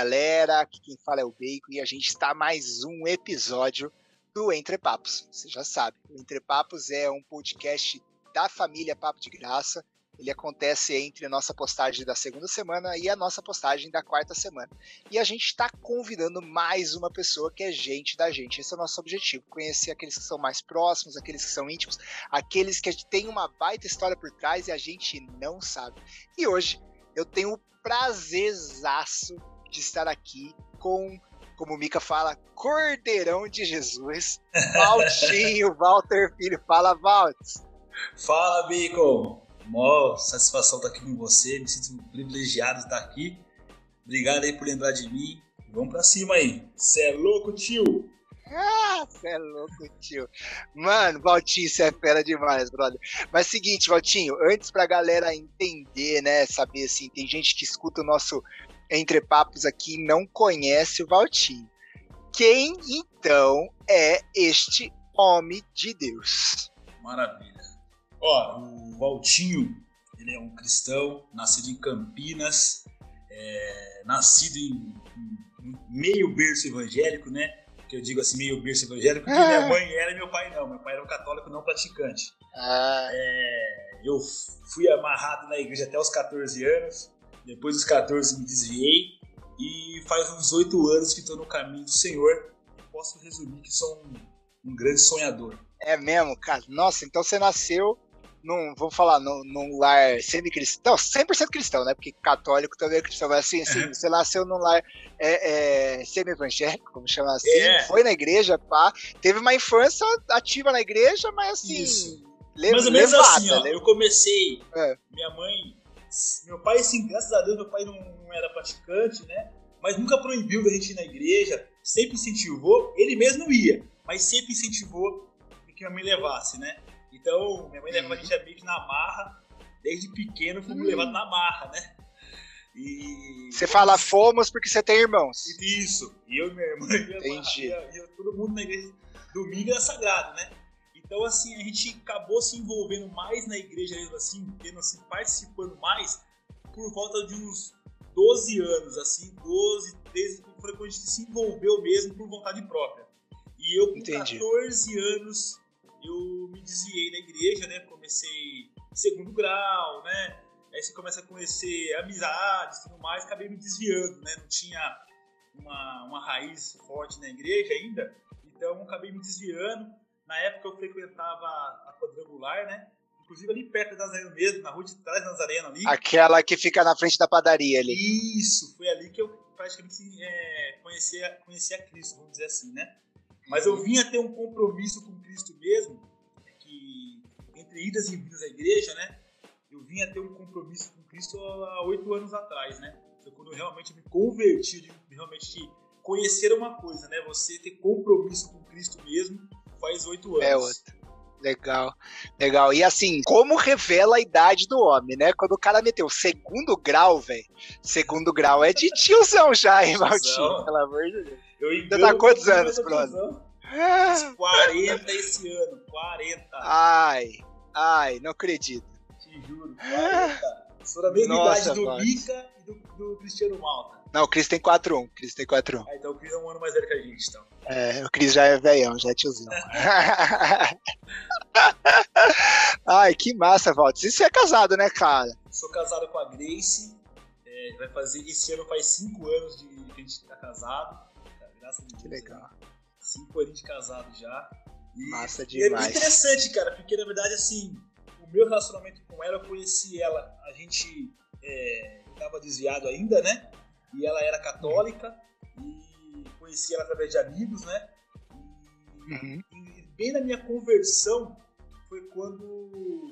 galera, aqui quem fala é o Bacon e a gente está mais um episódio do Entre Papos. Você já sabe, o Entre Papos é um podcast da família Papo de Graça. Ele acontece entre a nossa postagem da segunda semana e a nossa postagem da quarta semana. E a gente está convidando mais uma pessoa que é gente da gente. Esse é o nosso objetivo: conhecer aqueles que são mais próximos, aqueles que são íntimos, aqueles que têm uma baita história por trás e a gente não sabe. E hoje eu tenho o prazerzaço de estar aqui com, como o Mica fala, Cordeirão de Jesus, Valtinho, Walter Filho. Fala, Valtz. Fala, Bacon. Mó satisfação estar aqui com você, me sinto privilegiado de estar aqui. Obrigado aí por lembrar de mim. Vamos pra cima aí. Cê é louco, tio? Ah, você é louco, tio. Mano, Valtinho, você é fera demais, brother. Mas seguinte, Valtinho, antes pra galera entender, né, saber assim, tem gente que escuta o nosso Entre Papos aqui não conhece o Valtinho. Quem então é este homem de Deus? Maravilha. Ó, o Valtinho, ele é um cristão, nascido em Campinas, é, nascido em, em meio berço evangélico, né? que eu digo assim, meio berço evangélico, porque minha mãe era e meu pai não. Meu pai era um católico não praticante. Ah. É, eu fui amarrado na igreja até os 14 anos, depois dos 14 me desviei, e faz uns 8 anos que estou no caminho do Senhor. Posso resumir que sou um, um grande sonhador. É mesmo, cara? Nossa, então você nasceu num, vou falar, num, num lar semi-cristão, 100% cristão, né? Porque católico também é cristão, mas assim, assim você nasceu num lar é, é, semi-evangélico, como chama assim, é. foi na igreja, pá, teve uma infância ativa na igreja, mas assim. Isso. Mais ou menos assim, ó, né? eu comecei, é. minha mãe, meu pai, sim, graças a Deus, meu pai não, não era praticante, né? Mas nunca proibiu da gente ir na igreja, sempre incentivou, ele mesmo ia, mas sempre incentivou que a mãe levasse, né? Então, minha mãe levava a gente a meio que na marra, desde pequeno fomos hum. levados na marra, né? E. Você fala fomos porque você tem irmãos. Isso. E eu e minha irmã Entendi. E, e todo mundo na igreja. Domingo era sagrado, né? Então, assim, a gente acabou se envolvendo mais na igreja assim, tendo, assim, participando mais por volta de uns 12 anos, assim, 12, 13, foi quando a gente se envolveu mesmo por vontade própria. E eu, com Entendi. 14 anos, eu me desviei da igreja, né? Comecei segundo grau, né? Aí você começa a conhecer amizades e tudo mais, acabei me desviando, né? Não tinha uma, uma raiz forte na igreja ainda, então acabei me desviando. Na época eu frequentava a quadrangular, né? Inclusive ali perto da Nazareno mesmo, na rua de trás da Nazareno ali. Aquela que fica na frente da padaria ali. Isso, foi ali que eu praticamente é, conhecia, conhecia Cristo, vamos dizer assim, né? Mas eu vinha ter um compromisso com Cristo mesmo, que entre idas e vindas à igreja, né? Eu vinha ter um compromisso com Cristo há oito anos atrás, né? Foi quando eu realmente me converti, de realmente conhecer uma coisa, né? Você ter compromisso com Cristo mesmo faz oito anos. É outra. Legal, legal. E assim, como revela a idade do homem, né? Quando o cara meteu segundo grau, velho. Segundo grau é de tiozão já, hein, Valtinho? Pelo amor de Deus. Eu Você tá quantos anos, brother? 40 esse ano, 40. Ai, ai, não acredito. Te juro, 40. Sou da mesma Nossa, idade do Mica e do, do, Cristiano Malta. Não, o Cris tem 4-1. Cris tem 4-1. Ah, então o Cris é um ano mais velho que a gente, então. É, o Cris já é velhão, já é tiozinho. Ai, que massa, Valdes. E você é casado, né, cara? Sou casado com a Grace. É, vai fazer. Esse ano faz 5 anos de que a gente tá casado. Graças a Deus. Que legal. Cinco anos de casado já. E, Massa demais. E é interessante, cara, porque na verdade, assim, o meu relacionamento com ela, eu conheci ela, a gente é, tava desviado ainda, né? E ela era católica, e conheci ela através de amigos, né? E, uhum. e bem na minha conversão foi quando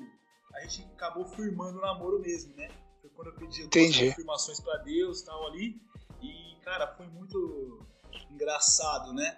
a gente acabou firmando o namoro mesmo, né? Foi quando eu pedi Entendi. confirmações para Deus e tal ali. E, cara, foi muito engraçado, né?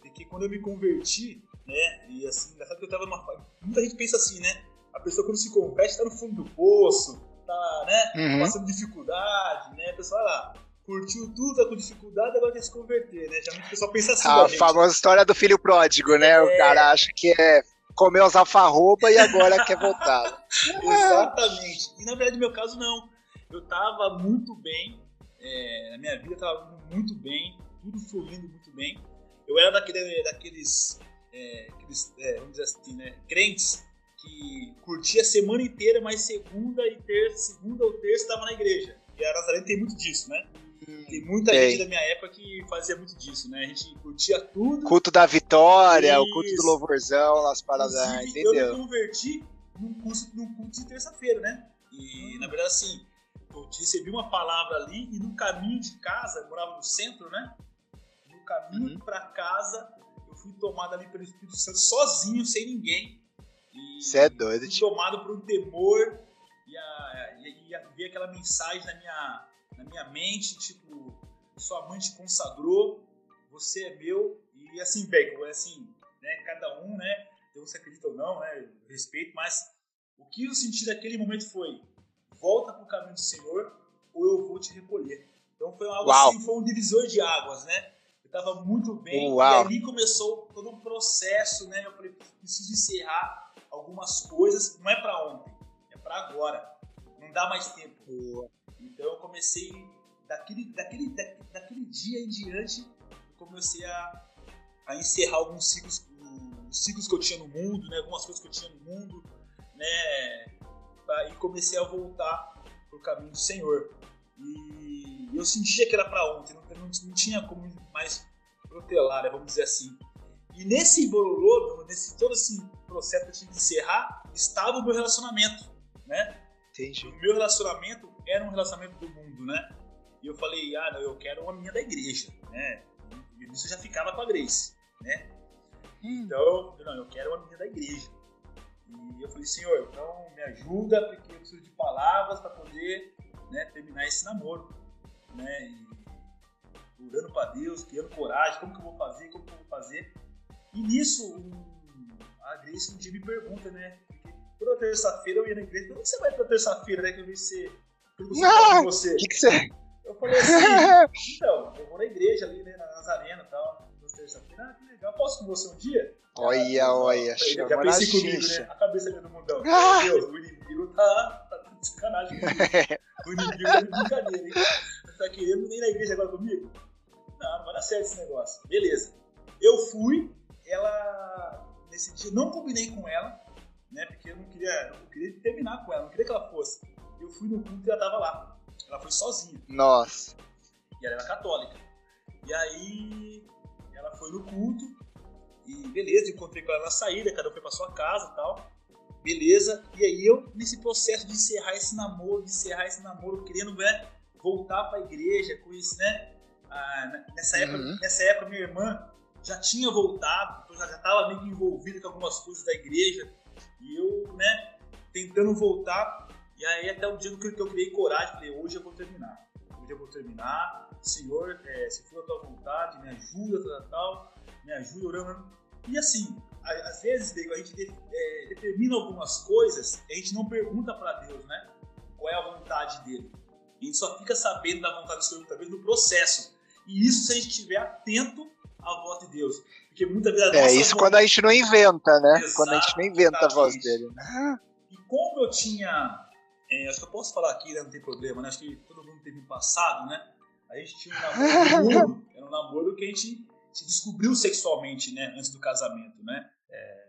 Porque quando eu me converti, né? E assim, engraçado que eu tava numa. Muita gente pensa assim, né? A pessoa quando se converte tá no fundo do poço, tá, né? Uhum. Passando dificuldade, né? A pessoa lá. Curtiu tudo, tá com dificuldade, agora quer se converter, né? Já o pessoal pensa assim. A famosa história do filho pródigo, né? É... O cara acha que é comer os alfarroba e agora quer voltar. Exatamente. E na verdade, no meu caso, não. Eu tava muito bem, é, na minha vida estava muito bem, tudo fluindo muito bem. Eu era daquele, daqueles, é, aqueles, é, vamos dizer assim, né, crentes que curtia a semana inteira, mas segunda e terça, segunda ou terça estava na igreja. E a Nazaré tem muito disso, né? Tem muita gente da minha época que fazia muito disso, né? A gente curtia tudo. Culto da vitória, Isso. o culto do louvorzão, as paradas, entendeu? Eu me converti num, curso, num culto de terça-feira, né? E, hum. na verdade, assim, eu recebi uma palavra ali e no caminho de casa, eu morava no centro, né? No caminho uhum. para casa, eu fui tomado ali pelo Espírito Santo sozinho, sem ninguém. Você é doido, fui tomado por um temor e, a, e, e a ver aquela mensagem na minha, na minha mente, tipo, sua mãe te consagrou, você é meu, e assim, Bacon, é assim, né, cada um, né, Deus se acredita ou não, né, respeito, mas o que eu senti naquele momento foi, volta para o caminho do Senhor ou eu vou te recolher. Então foi algo Uau. assim, foi um divisor de águas, né? Eu estava muito bem Uau. e ali começou todo um processo, né? Eu falei, preciso encerrar algumas coisas, não é para ontem, é para agora. Não dá mais tempo. Boa. Comecei daquele, daquele, daquele dia em diante, comecei a, a encerrar alguns ciclos, os ciclos que eu tinha no mundo, né? Algumas coisas que eu tinha no mundo, né? e comecei a voltar pro caminho do Senhor. E eu sentia que era para ontem, não, não, não, tinha como mais protelar, né, vamos dizer assim. E nesse bololô, nesse todo esse processo que eu tinha que encerrar, estava o meu relacionamento, né? Entendi. O meu relacionamento era um relacionamento do mundo, né? E eu falei, ah, não, eu quero uma menina da igreja, né? E isso já ficava com a Grace, né? Hum. Então, não, eu quero uma menina da igreja. E eu falei, Senhor, então me ajuda, porque eu preciso de palavras para poder né, terminar esse namoro. Né? E orando para Deus, criando coragem, como que eu vou fazer, como que eu vou fazer. E nisso, a Grace um dia me pergunta, né? Porque toda terça-feira eu ia na igreja. Como você vai pra terça-feira, né? Que eu vi você. Não, você. que, que você. Eu falei assim, então, eu vou na igreja ali, né? Na Nazarena e tal. Terça-feira, ah, que legal, posso com você um dia? Olha, ah, olha, já, já pensei comigo, né? A cabeça do mundão. Ah! Meu Deus, o inimigo tá, tá de sacanagem O inimigo tá de brincadeira, hein? Tá querendo nem na igreja agora comigo? Não, não vai dar certo esse negócio. Beleza. Eu fui, ela. Nesse dia, não combinei com ela, né? Porque eu não queria, eu queria terminar com ela, não queria que ela fosse. Eu fui no culto e ela tava lá. Ela foi sozinha. Nossa. E ela era católica. E aí, ela foi no culto, e beleza, encontrei com ela na saída, cada um foi pra sua casa e tal. Beleza. E aí eu, nesse processo de encerrar esse namoro, de encerrar esse namoro, querendo né, voltar pra igreja, com isso, né? Ah, nessa, época, uhum. nessa época, minha irmã já tinha voltado, então já, já tava meio que envolvida com algumas coisas da igreja. E eu, né, tentando voltar. E aí até o dia que eu criei coragem, falei, hoje eu vou terminar. Hoje eu vou terminar. Senhor, é, se for a tua vontade, me ajuda, tal, tal me ajuda orando. E assim, às vezes, Diego, a gente é, determina algumas coisas e a gente não pergunta para Deus, né? Qual é a vontade dele. A gente só fica sabendo da vontade do Senhor talvez no processo. E isso se a gente estiver atento à voz de Deus. Porque muitas vezes É, isso voz... quando a gente não inventa, né? Exatamente. Quando a gente não inventa a voz dele. E como eu tinha. É, acho que eu posso falar aqui, né? Não tem problema, né? Acho que todo mundo teve um passado, né? A gente tinha um namoro, era um namoro que a gente se descobriu sexualmente, né, antes do casamento, né? É,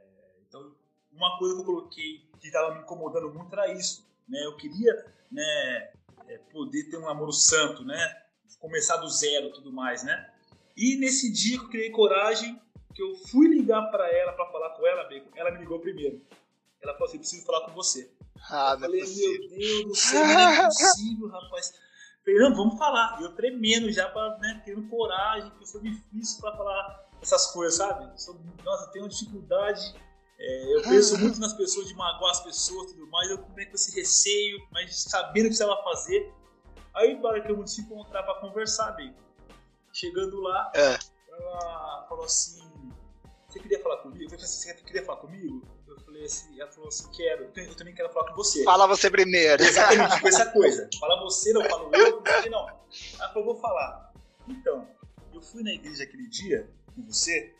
então, uma coisa que eu coloquei que estava me incomodando muito era isso, né? Eu queria, né, é, poder ter um namoro santo, né? Começar do zero, tudo mais, né? E nesse dia que eu criei coragem, que eu fui ligar para ela para falar com ela, ela me ligou primeiro. Ela falou assim: preciso falar com você. Ah, eu falei, é meu Deus do céu, não é possível, rapaz. Fernando, vamos falar. E eu tremendo já, pra, né, tendo coragem, que eu sou difícil para falar essas coisas, sabe? Eu sou, nossa, eu tenho uma dificuldade. É, eu penso muito nas pessoas, de magoar as pessoas e tudo mais. Eu comecei com esse receio, mas sabendo o que precisava fazer. Aí, para que eu me encontrar para conversar, bem. Chegando lá, é. ela falou assim: Você queria falar comigo? Eu falei assim: Você queria falar comigo? Falei assim, ela falou assim, quero, eu também quero falar com você. Fala você primeiro. Exatamente, foi essa coisa. Fala você, não falo eu, não não. Ela falou, vou falar. Então, eu fui na igreja aquele dia com você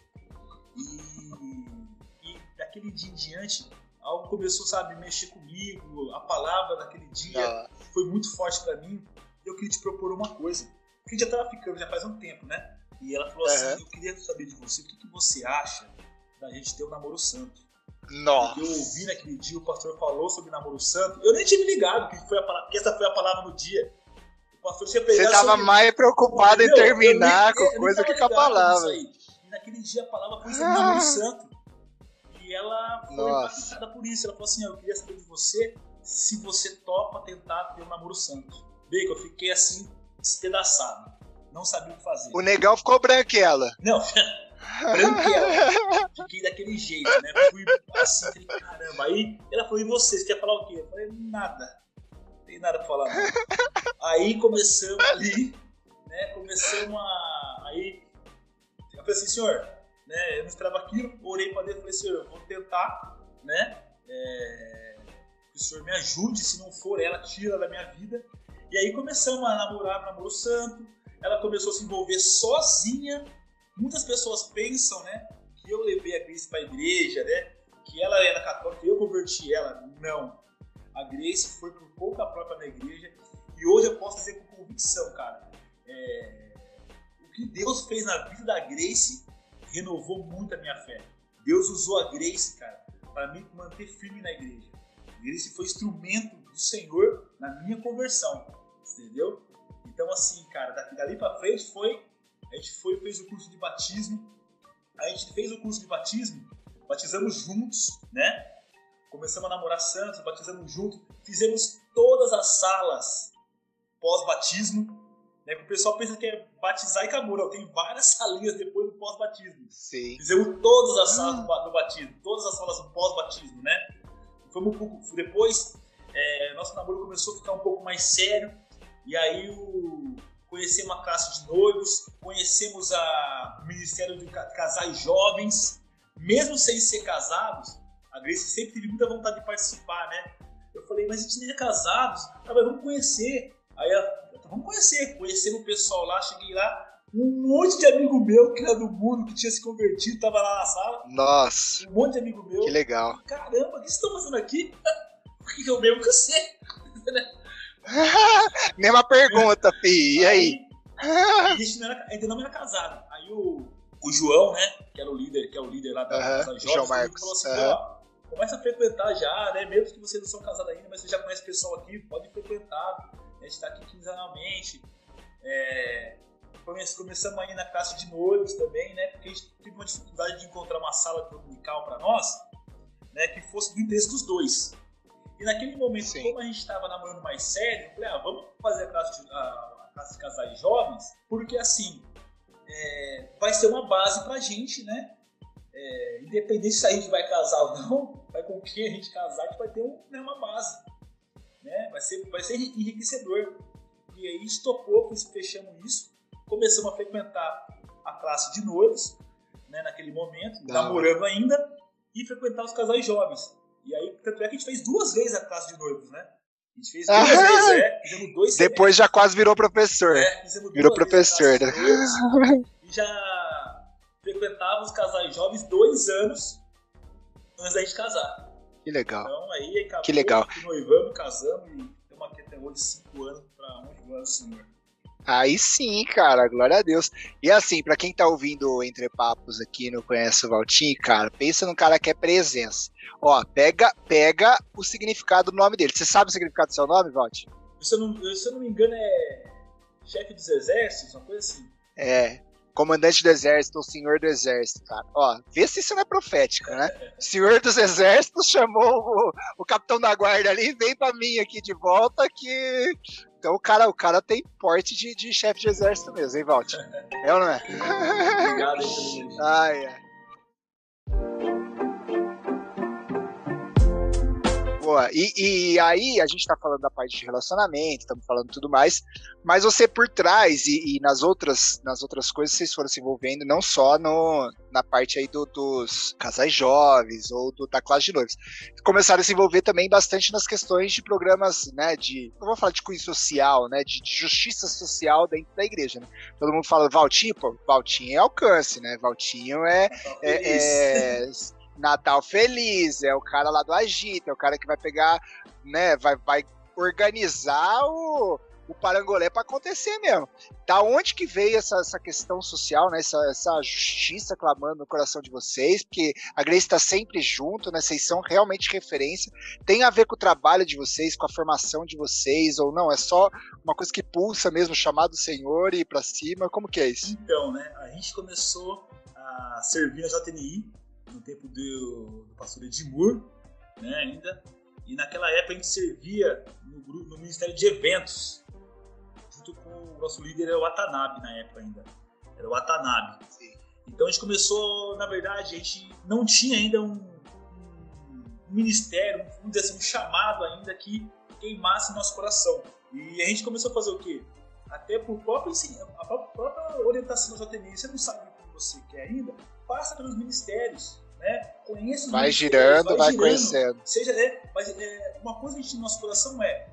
e, e daquele dia em diante algo começou, sabe, mexer comigo, a palavra daquele dia ah. foi muito forte para mim eu queria te propor uma coisa. Porque a gente já tava ficando já faz um tempo, né? E ela falou assim: eu queria saber de você, o que, que você acha da gente ter um namoro santo? Nossa. Eu ouvi naquele dia, o pastor falou sobre namoro santo. Eu nem tinha me ligado que, foi a que essa foi a palavra no dia. O pastor tinha. Você tava sobre... mais preocupado em terminar com coisa que com a palavra. E naquele dia a palavra foi sobre namoro santo. E ela foi impactada por isso. Ela falou assim: Eu queria saber de você se você topa tentar ter um namoro santo. Bem, eu fiquei assim, despedaçado. Não sabia o que fazer. O negão ficou branquela. Não, branquela. Fiquei daquele jeito, né? Fui assim, falei, caramba. Aí ela falou, e você? Você quer falar o quê? Eu falei, nada. Não tem nada pra falar, não. Aí começamos ali, né? Começamos a. Aí eu falei assim, senhor, né? Eu não esperava aquilo, orei pra Deus e falei, senhor, eu vou tentar, né? É, que o senhor me ajude, se não for ela, tira da minha vida. E aí começamos a namorar, namoro santo. Ela começou a se envolver sozinha. Muitas pessoas pensam, né, que eu levei a Grace para a igreja, né, que ela era católica, eu converti ela. Não. A Grace foi por pouca própria na igreja. E hoje eu posso dizer com convicção, cara, é... o que Deus fez na vida da Grace renovou muito a minha fé. Deus usou a Grace, cara, para me manter firme na igreja. A Grace foi instrumento do Senhor na minha conversão, entendeu? Então, assim, cara, dali pra frente foi. A gente foi fez o curso de batismo. A gente fez o curso de batismo, batizamos juntos, né? Começamos a namorar santos, batizamos juntos, fizemos todas as salas pós-batismo, né? Porque o pessoal pensa que é batizar e acabou. Não, tem várias salinhas depois do pós-batismo. Sim. Fizemos todas as salas hum. do batismo, todas as salas do pós-batismo, né? Fomos um pouco, depois, é, nosso namoro começou a ficar um pouco mais sério. E aí o, conhecemos a classe de noivos, conhecemos a, o Ministério de Casais Jovens. Mesmo sem ser casados, a Grace sempre teve muita vontade de participar, né? Eu falei, mas a gente nem é casados, ah, mas vamos conhecer. Aí ela, então vamos conhecer. Conhecemos o pessoal lá, cheguei lá, um monte de amigo meu que era do mundo, que tinha se convertido, tava lá na sala. Nossa! Um monte de amigo meu. Que legal. Caramba, o que vocês estão fazendo aqui? Porque eu mesmo que eu sei. Mesma pergunta, fi. E aí? aí a gente não era, ainda não era casado. Aí o, o João, né? Que era o líder, que é o líder lá da, uh -huh, João Marcos. falou assim, uh -huh. ó, começa a frequentar já, né? Mesmo que vocês não são casados ainda, mas você já conhece o pessoal aqui, pode frequentar. A gente tá aqui quinzenalmente. É, começamos aí na classe de noivos também, né? Porque a gente teve uma dificuldade de encontrar uma sala dominical para nós, né? Que fosse do interesse dos dois. E naquele momento, Sim. como a gente estava namorando mais sério, eu falei, ah, vamos fazer a classe de, a, a classe de casais jovens, porque assim, é, vai ser uma base pra gente, né? É, independente se a gente vai casar ou não, vai com quem a gente casar, a gente vai ter um, né, uma base. Né? Vai, ser, vai ser enriquecedor. E aí estopou, fechamos isso, começamos a frequentar a classe de noivos, né, naquele momento, namorando ainda, e frequentar os casais jovens. E aí, tanto é que a gente fez duas vezes a classe de noivos, né? A gente fez duas ah, vezes, é. Fizemos dois Depois já quase virou professor. É, virou professor, né? E já frequentava os casais jovens dois anos antes da gente casar. Que legal. Então aí acabou, que legal. noivamos, casamos e estamos aqui até hoje cinco anos para onde vai o Senhor. Aí sim, cara, glória a Deus. E assim, para quem tá ouvindo Entre Papos aqui, não conhece o Valtinho, cara, pensa num cara que é presença. Ó, pega, pega o significado do nome dele. Você sabe o significado do seu nome, Valtinho? Se eu não, se eu não me engano, é chefe dos exércitos, uma coisa assim. É, comandante do exército, o senhor do exército, cara. Ó, vê se isso não é profética, né? O senhor dos exércitos chamou o, o capitão da guarda ali e vem pra mim aqui de volta que então o cara, o cara tem porte de, de chefe de exército mesmo, hein, Valt? É ou não é? Obrigado aí Ai, Boa. E, e, aí a gente está falando da parte de relacionamento, estamos falando tudo mais, mas você por trás e, e, nas outras nas outras coisas vocês foram se envolvendo não só no, na parte aí do, dos casais jovens ou do, da classe de noivos, começaram a se envolver também bastante nas questões de programas, né, de não vou falar de cunho social, né, de, de justiça social dentro da igreja, né? Todo mundo fala Valtinho, pô, Valtinho é alcance, né? Valtinho é, é, é Natal Feliz, é o cara lá do Agita, é o cara que vai pegar, né, vai, vai organizar o, o parangolé para acontecer mesmo. Da onde que veio essa, essa questão social, né? Essa, essa justiça clamando no coração de vocês? Porque a Grace está sempre junto, né? Vocês são realmente referência. Tem a ver com o trabalho de vocês, com a formação de vocês, ou não? É só uma coisa que pulsa mesmo, chamar do Senhor e ir para cima? Como que é isso? Então, né? A gente começou a servir a JNI no tempo do, do pastor Edmur, né? Ainda. E naquela época a gente servia no, grupo, no Ministério de Eventos junto com o nosso líder era o Watanabe na época ainda. Era o Watanabe. Sim. Então a gente começou, na verdade, a gente não tinha ainda um, um ministério, dizer assim, um chamado ainda que queimasse nosso coração. E a gente começou a fazer o quê? Até por própria, a própria orientação da JTNI, você não sabe você quer ainda, passa pelos ministérios. Né? Conheça os vai girando, vai, vai girando. conhecendo. Seja, né? Mas é, uma coisa que a gente no nosso coração é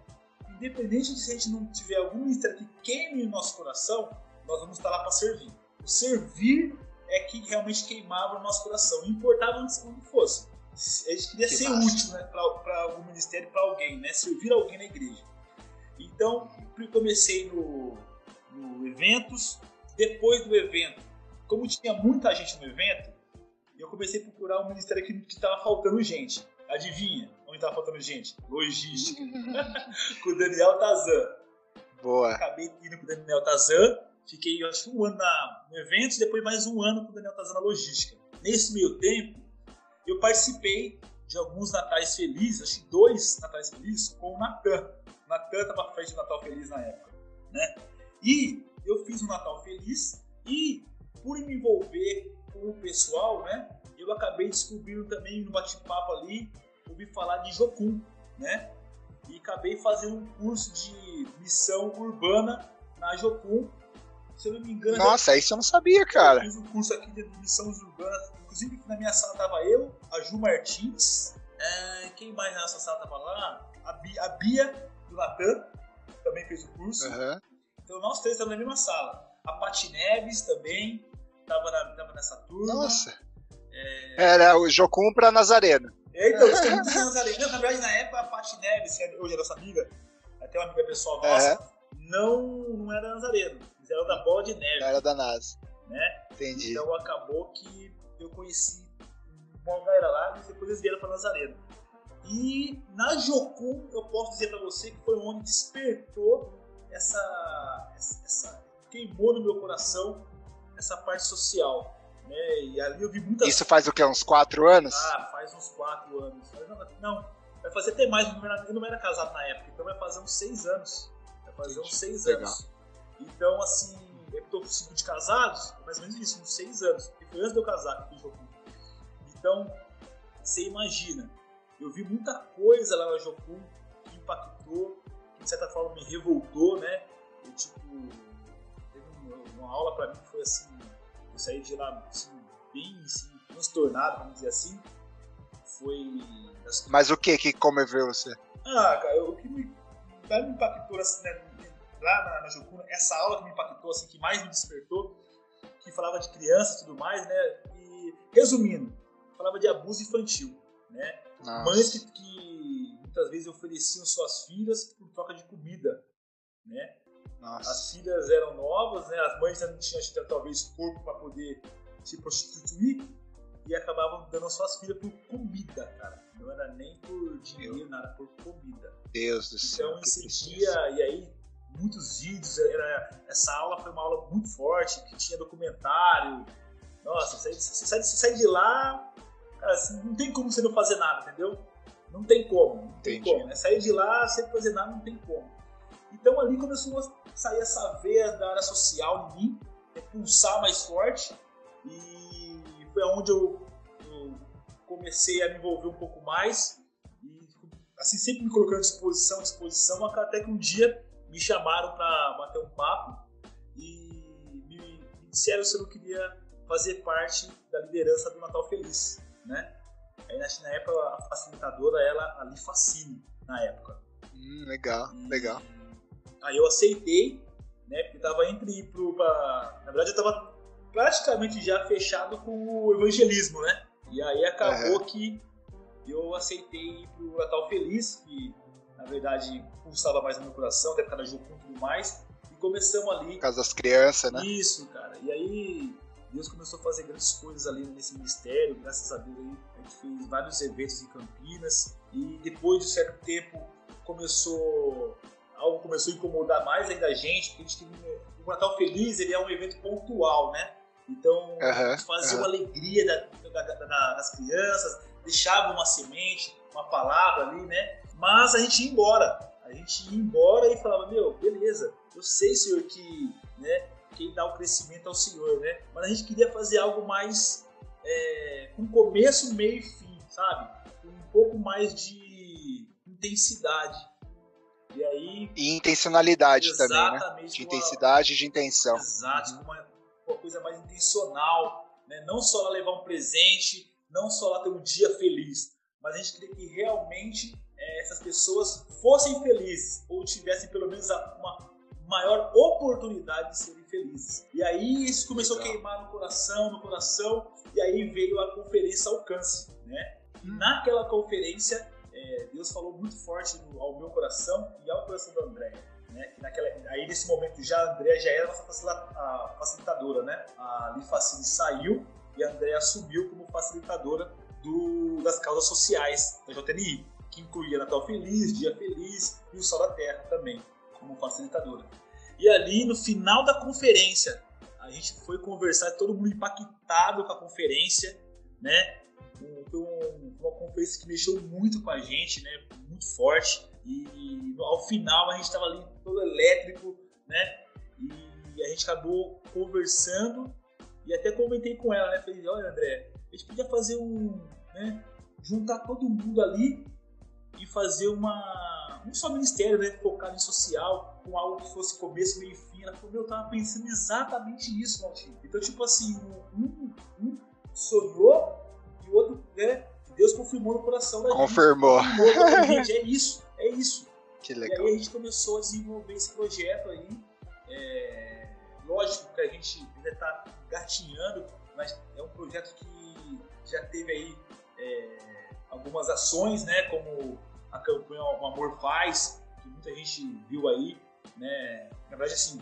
independente de se a gente não tiver algum ministério que queime o nosso coração, nós vamos estar lá para servir. O servir é que realmente queimava o nosso coração. Importava onde fosse. A gente queria que ser massa. útil né, para algum ministério, para alguém, né? servir alguém na igreja. Então, comecei no, no eventos. Depois do evento, como tinha muita gente no evento, eu comecei a procurar um ministério que estava faltando gente. Adivinha? Onde tava faltando gente? Logística. com o Daniel Tazan. Boa. Acabei indo com o Daniel Tazan. Fiquei, acho que um ano na, no evento, depois mais um ano com o Daniel Tazan na logística. Nesse meio tempo, eu participei de alguns Natais Felizes, acho que dois Natais Felizes, com o Natan. O Natan estava à frente do Natal Feliz na época. Né? E eu fiz um Natal Feliz e, por me envolver com o pessoal, né, eu acabei descobrindo também no bate-papo ali, ouvi falar de Jokun, né? E acabei fazendo um curso de missão urbana na Jokun. Se eu não me engano. Nossa, isso eu não sabia, cara. Eu fiz um curso aqui de missões urbanas. Inclusive, na minha sala tava eu, a Ju Martins. É, quem mais na nossa sala tava lá? A Bia, a Bia do Natan também fez o curso. Uhum. Então nós três estamos na mesma sala. A Pati Neves também estava tava nessa turma. Nossa. É... Era o Jocum pra Nazareno. É, então, isso é Nazareno. Na verdade, na época, a Paty Neves, que hoje é nossa amiga, até uma amiga pessoal nossa, não, não era Nazareno. Eles eram da Bola de Neve. Era da NASA. Né? Entendi. Então acabou que eu conheci uma galera lá e depois eles vieram pra Nazareno. E na Jocum, eu posso dizer para você que foi onde despertou essa, essa, queimou no meu coração essa parte social. Né? E ali eu vi muitas. Isso faz o quê? Uns quatro anos? Ah, faz uns quatro anos. Não, vai fazer até mais. Eu não era casado na época, então vai fazer uns seis anos. Vai fazer uns seis Legal. anos. Então, assim, eu tô cinco de casados, mais ou menos isso, uns seis anos. E foi antes de eu casar que eu Então, você imagina, eu vi muita coisa lá na Jokun que impactou, que de certa forma me revoltou, né? Eu, tipo, uma, aula pra mim que foi assim, saí de lá assim, bem assim, transtornado, vamos dizer assim. Foi. Mas o que que comoveu você? Ah, cara, o que me, me impactou assim, né, lá na, na Jocuna, essa aula que me impactou, assim, que mais me despertou, que falava de criança e tudo mais, né? E, resumindo, falava de abuso infantil, né? Nossa. Mães que, que muitas vezes ofereciam suas filhas por troca de comida, né? Nossa. As filhas eram novas, né? As mães não tinham talvez corpo para poder se prostituir e acabavam dando suas filhas por comida, cara. Não era nem por dinheiro, Meu. nada, por comida. Deus do céu. Então esse dia, e aí muitos vídeos, era, essa aula foi uma aula muito forte, que tinha documentário. Nossa, você, você, sai, você sai de lá, cara, assim, não tem como você não fazer nada, entendeu? Não tem como, não tem Entendi. como. Né? Sair de lá sem fazer nada não tem como. Então ali começou a sair essa veia da área social em mim, é pulsar mais forte e foi onde eu, eu, comecei a me envolver um pouco mais e assim sempre me colocando à disposição, à disposição, até que um dia me chamaram para bater um papo e me, disseram se eu não queria fazer parte da liderança do Natal Feliz, né? Aí na época a facilitadora ela ali Facine na época. Hum, legal, e, legal. Aí eu aceitei, né? Porque tava entre ir pro. Pra... Na verdade, eu tava praticamente já fechado com o evangelismo, né? E aí acabou que eu aceitei ir pro Natal Feliz, que na verdade, pulsava mais no meu coração, até por causa da Jocum e tudo mais. E começamos ali. Por causa das crianças, né? Isso, cara. E aí, Deus começou a fazer grandes coisas ali nesse ministério. Graças a Deus, aí, a gente fez vários eventos em Campinas. E depois de um certo tempo, começou. Algo começou a incomodar mais ainda a gente, porque a gente o Natal Feliz ele é um evento pontual, né? Então, uhum, a gente fazia uhum. uma alegria da, da, da, das crianças, deixava uma semente, uma palavra ali, né? Mas a gente ia embora. A gente ia embora e falava, meu, beleza, eu sei, Senhor, que né, quem dá o crescimento é o Senhor, né? Mas a gente queria fazer algo mais é, com começo, meio e fim, sabe? Com um pouco mais de intensidade. E aí. E intencionalidade também, né? De intensidade e de intenção. Exato, uhum. uma, uma coisa mais intencional, né? Não só lá levar um presente, não só lá ter um dia feliz, mas a gente queria que realmente é, essas pessoas fossem felizes ou tivessem pelo menos uma maior oportunidade de serem felizes. E aí isso começou Legal. a queimar no coração, no coração, e aí veio a conferência Alcance, né? Hum. naquela conferência, é, Deus falou muito forte no, ao meu coração e ao coração da André. Né? Naquela, aí nesse momento já a André já era nossa facilitadora, né? A Lifacine saiu e a André assumiu como facilitadora do, das causas sociais da JNI, que incluía Natal Feliz, Dia Feliz e o Sol da Terra também, como facilitadora. E ali, no final da conferência, a gente foi conversar, todo mundo impactado com a conferência, né? Foi uma conferência que mexeu muito com a gente, né? Muito forte. E ao final a gente estava ali todo elétrico, né? E a gente acabou conversando e até comentei com ela, né? Falei, olha André, a gente podia fazer um, né? Juntar todo mundo ali e fazer uma um só ministério, né? Focado em social, com algo que fosse começo, meio e fim. Ela falou, meu, eu tava pensando exatamente nisso, Maltinho. Então, tipo assim, um, um sonhou né? Deus confirmou no coração da Confirmou. gente. Confirmou. gente, é isso, é isso. Que legal. E aí a gente começou a desenvolver esse projeto aí. É, lógico que a gente ainda está gatinhando, mas é um projeto que já teve aí é, algumas ações, né? Como a campanha O Amor Faz, que muita gente viu aí, né? Na verdade, assim,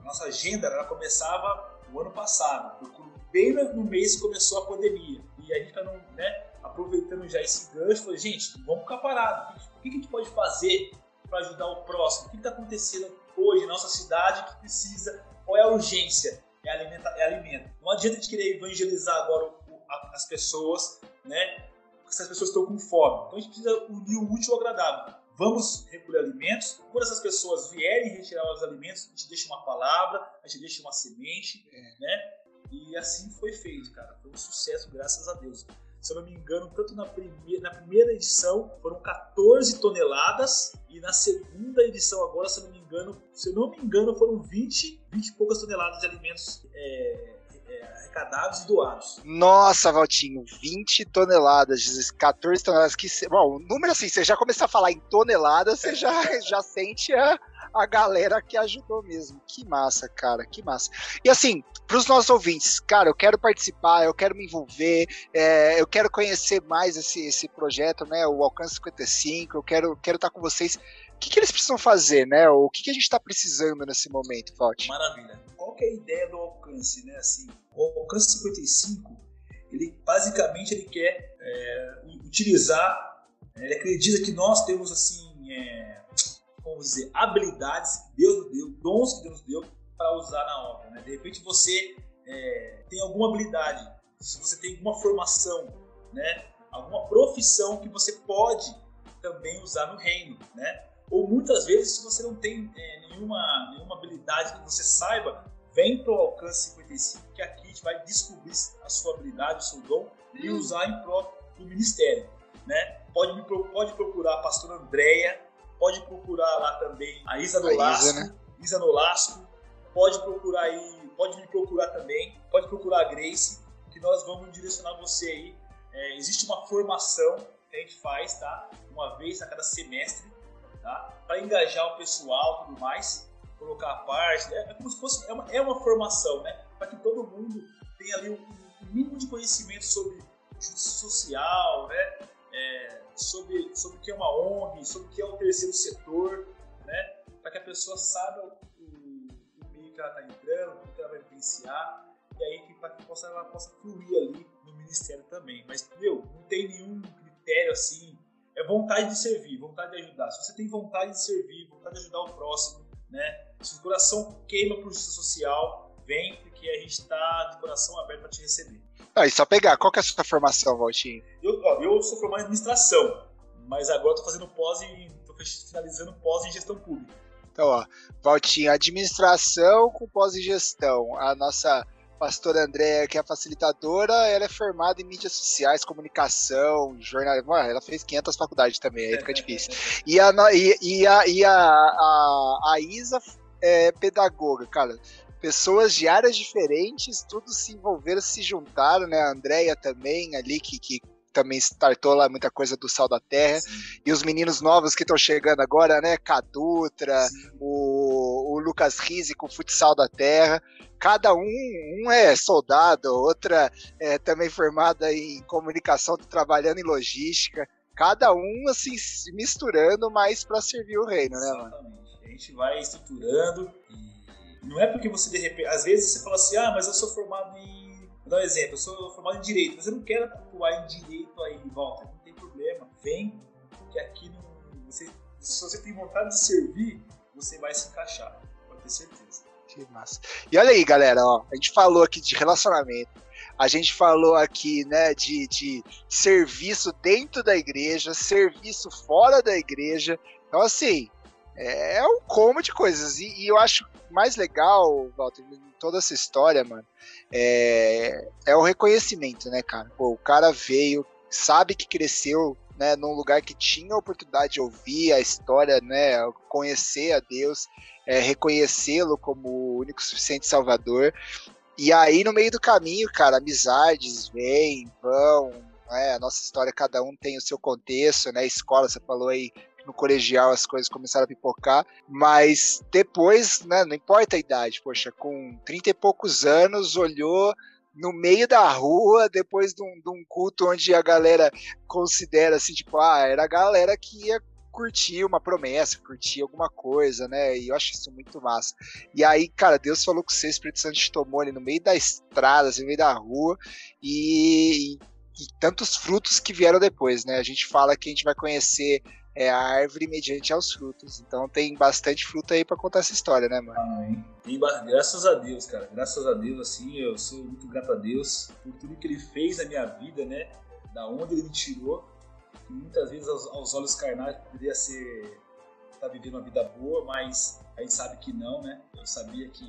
a nossa agenda ela começava o ano passado, bem no mês que começou a pandemia. E a gente está né, aproveitando já esse gancho, falou, gente, vamos ficar parados. O que a gente pode fazer para ajudar o próximo? O que está acontecendo hoje na nossa cidade que precisa? Qual é a urgência? É, alimenta, é alimento. Não adianta a gente querer evangelizar agora as pessoas, né? Porque essas pessoas estão com fome. Então a gente precisa unir o útil ao agradável. Vamos recolher alimentos. Quando essas pessoas vierem retirar os alimentos, a gente deixa uma palavra, a gente deixa uma semente, é. né? E assim foi feito, cara. Foi um sucesso, graças a Deus. Se eu não me engano, tanto na primeira, na primeira edição foram 14 toneladas e na segunda edição agora, se eu não me engano, se não me engano, foram 20, 20 e poucas toneladas de alimentos é, é, arrecadados e doados. Nossa, Valtinho, 20 toneladas, 14 toneladas. Que, bom, o número assim, você já começa a falar em toneladas, você já, já sente a, a galera que ajudou mesmo. Que massa, cara, que massa. E assim, para os nossos ouvintes, cara, eu quero participar, eu quero me envolver, é, eu quero conhecer mais esse, esse projeto, né? O Alcance 55, eu quero quero estar com vocês. O que, que eles precisam fazer, né? O que, que a gente está precisando nesse momento, Valt? Maravilha. Qual que é a ideia do alcance, né? Assim, o alcance 55, ele basicamente ele quer é, utilizar, ele acredita que nós temos assim é, vamos dizer, habilidades que Deus nos deu, dons que Deus nos deu para usar na obra. Né? De repente você é, tem alguma habilidade, se você tem alguma formação, né? alguma profissão que você pode também usar no reino. Né? Ou muitas vezes, se você não tem é, nenhuma, nenhuma habilidade que você saiba, vem para o Alcance 55, que aqui a gente vai descobrir a sua habilidade, o seu dom e hum. usar em prol do ministério. Né? Pode, me, pode procurar a pastora Andréia, Pode procurar lá também a Isa Nolasco. Isa, né? Isa Nolasco. Pode procurar aí, pode me procurar também. Pode procurar a Grace, que nós vamos direcionar você aí. É, existe uma formação que a gente faz, tá? Uma vez a cada semestre, tá? Para engajar o pessoal e tudo mais. Colocar a parte. É, é como se fosse. É uma, é uma formação, né? Para que todo mundo tenha ali um, um mínimo de conhecimento sobre justiça social, né? É, sobre, sobre o que é uma ONG, sobre o que é o terceiro setor, né? Para que a pessoa saiba o, o meio que ela está entrando, o que ela vai vivenciar, e aí que, para que possa, ela possa fluir ali no ministério também. Mas, meu, não tem nenhum critério assim. É vontade de servir, vontade de ajudar. Se você tem vontade de servir, vontade de ajudar o próximo, né? Se o coração queima por justiça social, vem porque a gente está de coração aberto para te receber. Ah, e só pegar, qual que é a sua formação, Valtinho? Eu, ó, eu sou formado em administração, mas agora estou fazendo pós e estou finalizando pós em gestão pública. Então, ó, Valtinho, administração com pós em gestão. A nossa pastora Andréa, que é a facilitadora, ela é formada em mídias sociais, comunicação, jornalismo. Ela fez 500 faculdades também, aí fica difícil. E a, e, e a, e a, a, a Isa é pedagoga, cara. Pessoas de áreas diferentes, tudo se envolveram, se juntaram, né? A Andréia também ali, que, que também startou lá muita coisa do Sal da Terra. Sim. E os meninos novos que estão chegando agora, né? Cadutra, o, o Lucas Rizzi com o Futsal da Terra. Cada um, um é soldado, outra é também formada em comunicação, trabalhando em logística. Cada um, assim, se misturando mais para servir o reino, né, mano? Exatamente. A gente vai estruturando e não é porque você, de repente, às vezes você fala assim, ah, mas eu sou formado em Vou dar um exemplo, eu sou formado em Direito, mas eu não quero atuar em Direito aí, volta, não tem problema. Vem, que aqui não, você, se você tem vontade de servir, você vai se encaixar, pode ter certeza. Que massa. E olha aí, galera, ó, a gente falou aqui de relacionamento, a gente falou aqui, né, de, de serviço dentro da igreja, serviço fora da igreja. Então, assim, é um combo de coisas. E, e eu acho mais legal, Walter, em toda essa história, mano, é, é o reconhecimento, né, cara? Pô, o cara veio, sabe que cresceu né, num lugar que tinha a oportunidade de ouvir a história, né, conhecer a Deus, é, reconhecê-lo como o único suficiente Salvador. E aí, no meio do caminho, cara, amizades vêm, vão, né, a nossa história, cada um tem o seu contexto, né, escola, você falou aí no colegial as coisas começaram a pipocar, mas depois, né, não importa a idade, poxa, com 30 e poucos anos, olhou no meio da rua, depois de um, de um culto onde a galera considera assim, tipo, ah, era a galera que ia curtir uma promessa, curtir alguma coisa, né? E eu acho isso muito massa. E aí, cara, Deus falou com você, o Espírito Santo te tomou ali no meio da estrada, assim, no meio da rua, e, e tantos frutos que vieram depois, né? A gente fala que a gente vai conhecer é a árvore mediante aos frutos. Então tem bastante fruto aí para contar essa história, né, mano? Amém. E, graças a Deus, cara. Graças a Deus, assim, eu sou muito grato a Deus por tudo que ele fez na minha vida, né? Da onde ele me tirou. Que muitas vezes aos, aos olhos carnais poderia ser estar tá vivendo uma vida boa, mas a gente sabe que não, né? Eu sabia que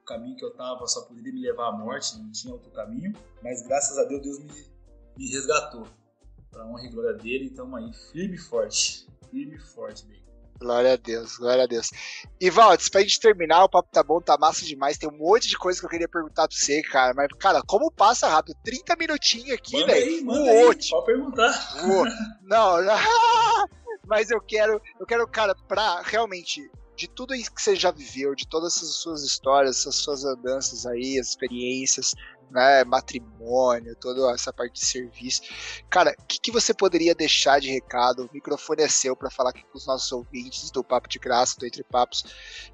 o caminho que eu tava só poderia me levar à morte, não tinha outro caminho. Mas graças a Deus, Deus me, me resgatou. Pra honra e glória dele, então aí, firme e forte firme e forte, bem. Glória a Deus, glória a Deus. E Valdes, pra gente terminar, o papo tá bom, tá massa demais. Tem um monte de coisa que eu queria perguntar pra você, cara. Mas, cara, como passa rápido? 30 minutinhos aqui, velho. Manda aí, Pode perguntar. Não, não. Mas eu quero, eu quero, cara, pra realmente, de tudo isso que você já viveu, de todas essas suas histórias, essas suas andanças aí, as experiências, né, matrimônio, toda essa parte de serviço. Cara, o que, que, você poderia deixar de recado? O microfone é seu para falar aqui com os nossos ouvintes do Papo de Graça, do Entre Papos.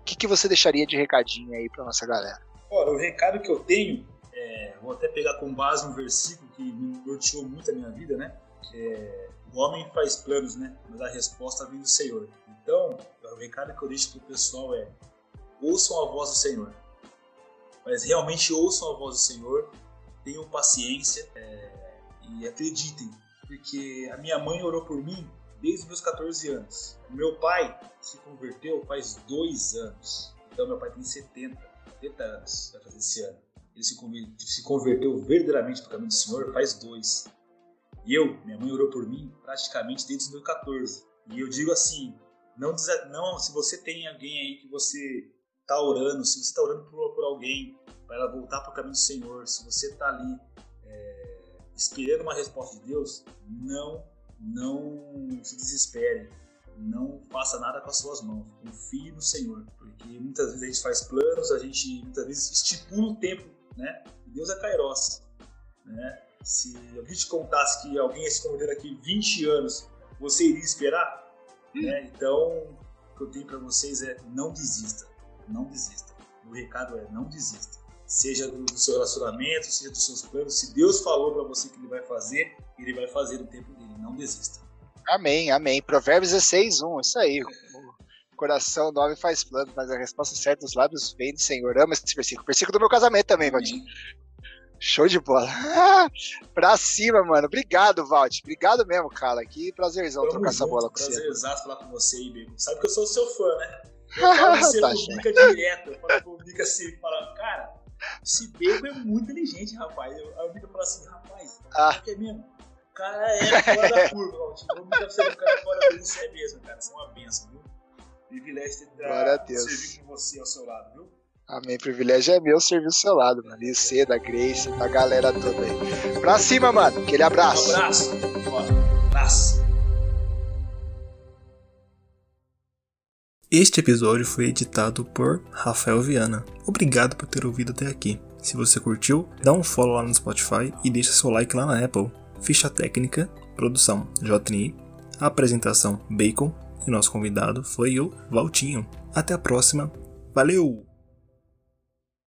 O que, que você deixaria de recadinho aí para nossa galera? Olha, o recado que eu tenho, é, vou até pegar com base um versículo que me norteou muito a minha vida, né? É, o homem faz planos, né? Mas a resposta vem do Senhor. Então, o recado que eu deixo pro pessoal é: ouçam a voz do Senhor mas realmente ouçam a voz do Senhor, tenham paciência é, e acreditem, porque a minha mãe orou por mim desde os meus 14 anos. O meu pai se converteu faz dois anos, então meu pai tem 70, 70 anos, vai fazer esse ano. Ele se converteu, se converteu verdadeiramente para o caminho do Senhor faz dois. E eu, minha mãe orou por mim praticamente desde os meus 14. E eu digo assim, não, não se você tem alguém aí que você está orando, se você está orando por, por alguém, para ela voltar para o caminho do Senhor, se você está ali é, esperando uma resposta de Deus, não, não se desespere, não faça nada com as suas mãos, confie no Senhor, porque muitas vezes a gente faz planos, a gente muitas vezes estipula o tempo, né? Deus é Kairos, né? Se alguém te contasse que alguém ia se converter daqui 20 anos, você iria esperar? Hum. Né? Então, o que eu tenho para vocês é não desista. Não desista. O recado é não desista. Seja do, do seu relacionamento, seja dos seus planos. Se Deus falou para você que Ele vai fazer, Ele vai fazer no tempo dele. Não desista. Amém, amém. Provérbios 16, 1. Isso aí. O coração homem faz plano, mas a resposta certa dos lábios vem do Senhor. Ama esse versículo. Versículo do meu casamento também, Valdir. Show de bola. pra cima, mano. Obrigado, Valt. Obrigado mesmo, cara. Que prazerzão Tamo trocar essa bola com você. Prazerzaço falar com você aí, Bacon. Sabe que eu sou seu fã, né? Eu falo você tá publica direto. Eu falo pro Bica assim, fala, cara, esse Bacon é muito inteligente, rapaz. Aí o Bica fala assim, rapaz, ah. que é mesmo? O cara é fora da curva, Valt. Vou me você, o cara é fora da curva. Isso é mesmo, cara. Isso é uma benção, viu? Privilégio ter servir com você ao seu lado, viu? Amém. Privilégio é meu servir ao seu lado, mano. Você, da Grace, da galera toda aí. Pra cima, mano. Aquele abraço. Um abraço. Um abraço. Este episódio foi editado por Rafael Viana. Obrigado por ter ouvido até aqui. Se você curtiu, dá um follow lá no Spotify e deixa seu like lá na Apple. Ficha técnica, produção JNI, apresentação Bacon e nosso convidado foi o Valtinho. Até a próxima. Valeu!